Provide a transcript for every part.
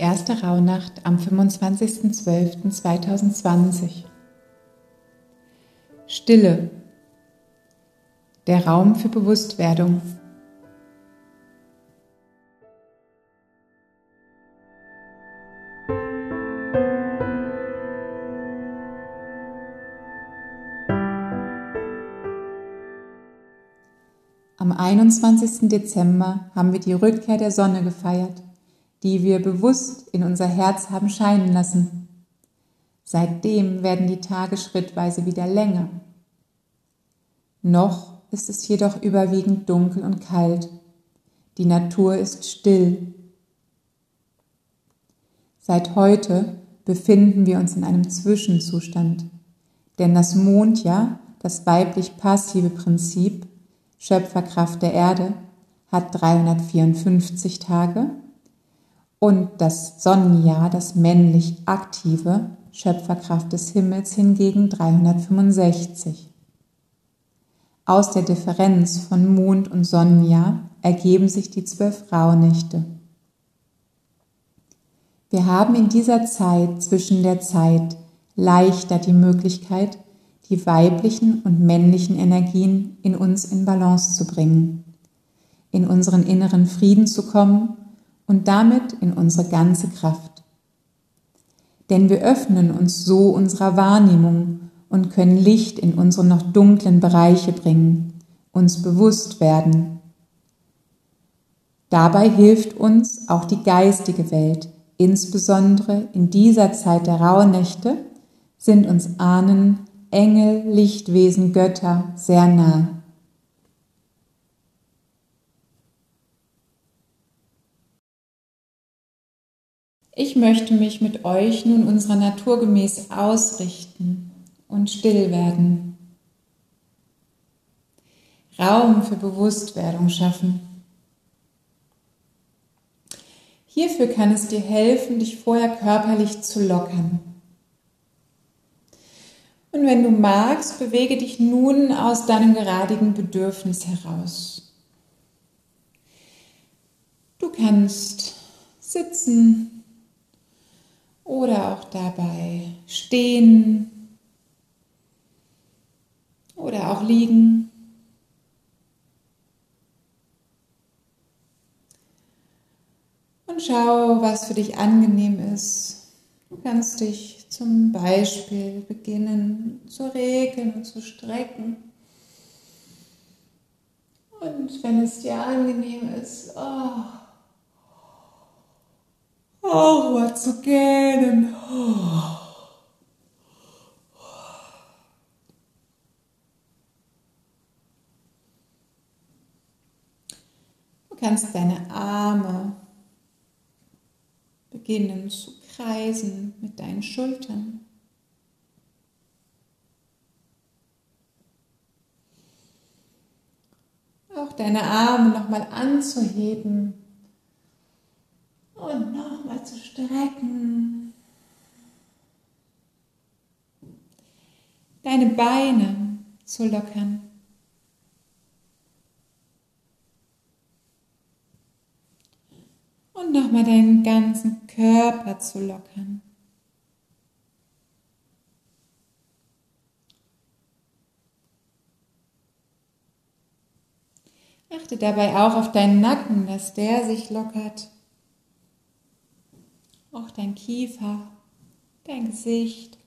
erste Rauhnacht am 25.12.2020. Stille. Der Raum für Bewusstwerdung. Am 21. Dezember haben wir die Rückkehr der Sonne gefeiert die wir bewusst in unser Herz haben scheinen lassen. Seitdem werden die Tage schrittweise wieder länger. Noch ist es jedoch überwiegend dunkel und kalt. Die Natur ist still. Seit heute befinden wir uns in einem Zwischenzustand, denn das Mondjahr, das weiblich passive Prinzip, Schöpferkraft der Erde, hat 354 Tage und das Sonnenjahr, das männlich aktive Schöpferkraft des Himmels hingegen 365. Aus der Differenz von Mond- und Sonnenjahr ergeben sich die zwölf Rauhnächte. Wir haben in dieser Zeit zwischen der Zeit leichter die Möglichkeit, die weiblichen und männlichen Energien in uns in Balance zu bringen, in unseren inneren Frieden zu kommen und damit in unsere ganze Kraft. Denn wir öffnen uns so unserer Wahrnehmung und können Licht in unsere noch dunklen Bereiche bringen, uns bewusst werden. Dabei hilft uns auch die geistige Welt, insbesondere in dieser Zeit der Rauhnächte sind uns Ahnen, Engel, Lichtwesen, Götter sehr nah. Ich möchte mich mit euch nun unserer Natur gemäß ausrichten und still werden. Raum für Bewusstwerdung schaffen. Hierfür kann es dir helfen, dich vorher körperlich zu lockern. Und wenn du magst, bewege dich nun aus deinem geradigen Bedürfnis heraus. Du kannst sitzen oder auch dabei stehen oder auch liegen. Und schau, was für dich angenehm ist. Du kannst dich zum Beispiel beginnen zu regeln und zu strecken. Und wenn es dir angenehm ist, oh, mal zu gähnen. Du kannst deine Arme beginnen zu kreisen mit deinen Schultern. Auch deine Arme nochmal anzuheben und nochmal zu strecken. Deine Beine zu lockern. Und nochmal deinen ganzen Körper zu lockern. Achte dabei auch auf deinen Nacken, dass der sich lockert auch dein Kiefer, dein Gesicht.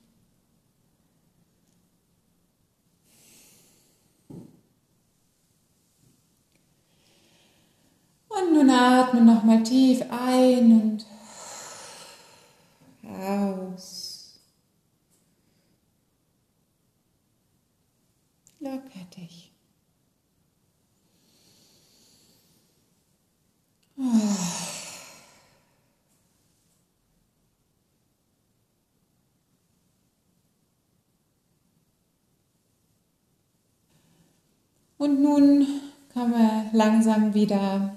Und nun atme nochmal tief ein und aus. Locker dich. Und nun kommen wir langsam wieder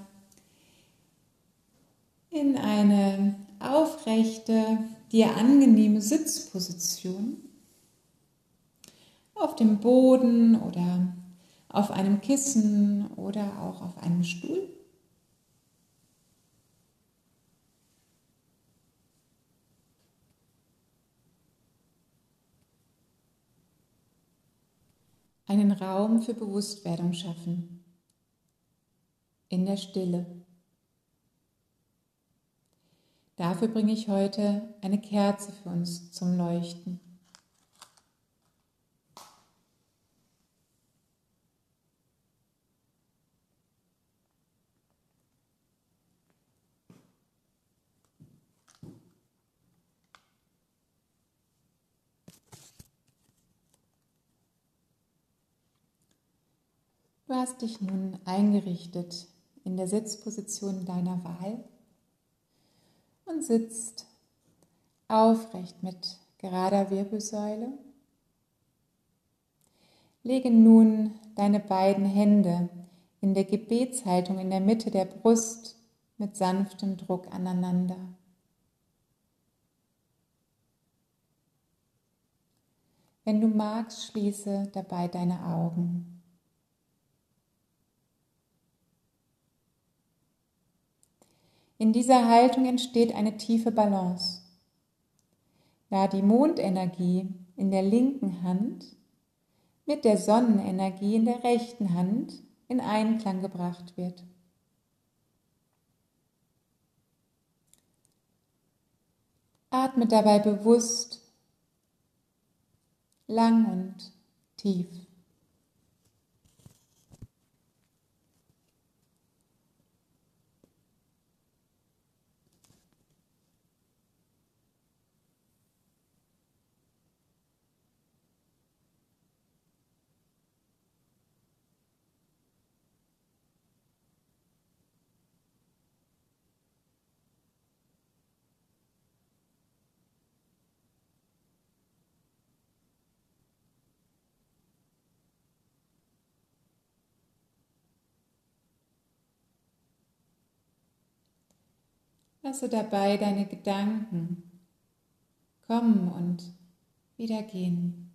in eine aufrechte, dir angenehme Sitzposition auf dem Boden oder auf einem Kissen oder auch auf einem Stuhl. Einen Raum für Bewusstwerdung schaffen. In der Stille. Dafür bringe ich heute eine Kerze für uns zum Leuchten. Du hast dich nun eingerichtet in der Sitzposition deiner Wahl und sitzt aufrecht mit gerader Wirbelsäule. Lege nun deine beiden Hände in der Gebetshaltung in der Mitte der Brust mit sanftem Druck aneinander. Wenn du magst, schließe dabei deine Augen. In dieser Haltung entsteht eine tiefe Balance. Da die Mondenergie in der linken Hand mit der Sonnenenergie in der rechten Hand in Einklang gebracht wird. Atme dabei bewusst, lang und tief. Lasse dabei deine Gedanken kommen und wieder gehen.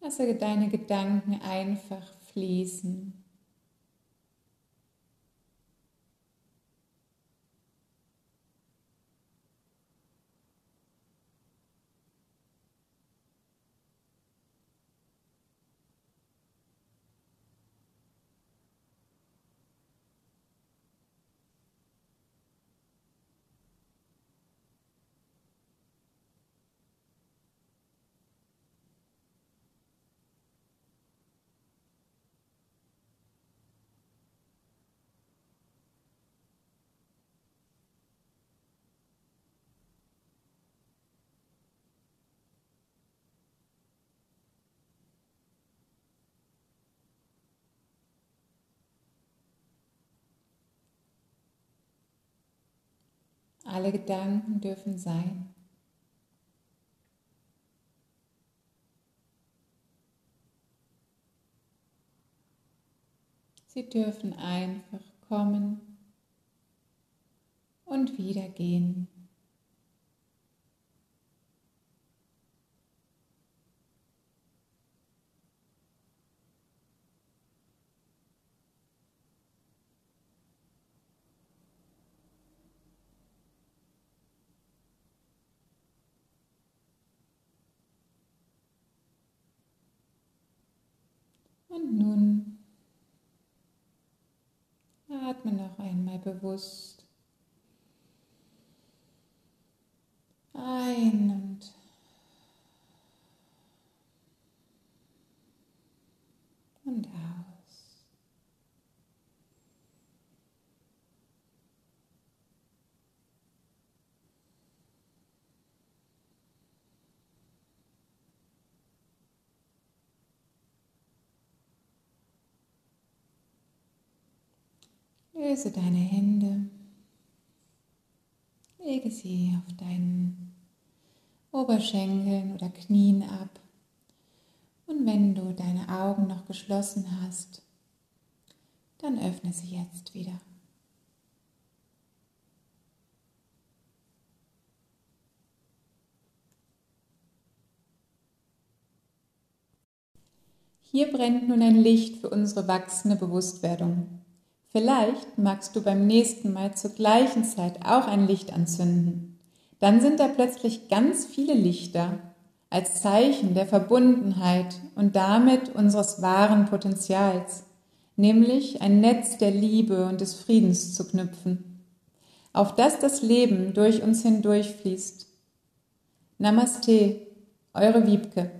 Lasse deine Gedanken einfach fließen. Alle Gedanken dürfen sein. Sie dürfen einfach kommen und wieder gehen. Und nun atme noch einmal bewusst ein und und aus. Löse deine Hände, lege sie auf deinen Oberschenkeln oder Knien ab. Und wenn du deine Augen noch geschlossen hast, dann öffne sie jetzt wieder. Hier brennt nun ein Licht für unsere wachsende Bewusstwerdung. Vielleicht magst du beim nächsten Mal zur gleichen Zeit auch ein Licht anzünden. dann sind da plötzlich ganz viele Lichter als Zeichen der Verbundenheit und damit unseres wahren Potenzials, nämlich ein Netz der Liebe und des Friedens zu knüpfen, auf das das Leben durch uns hindurchfließt. Namaste, eure Wiebke.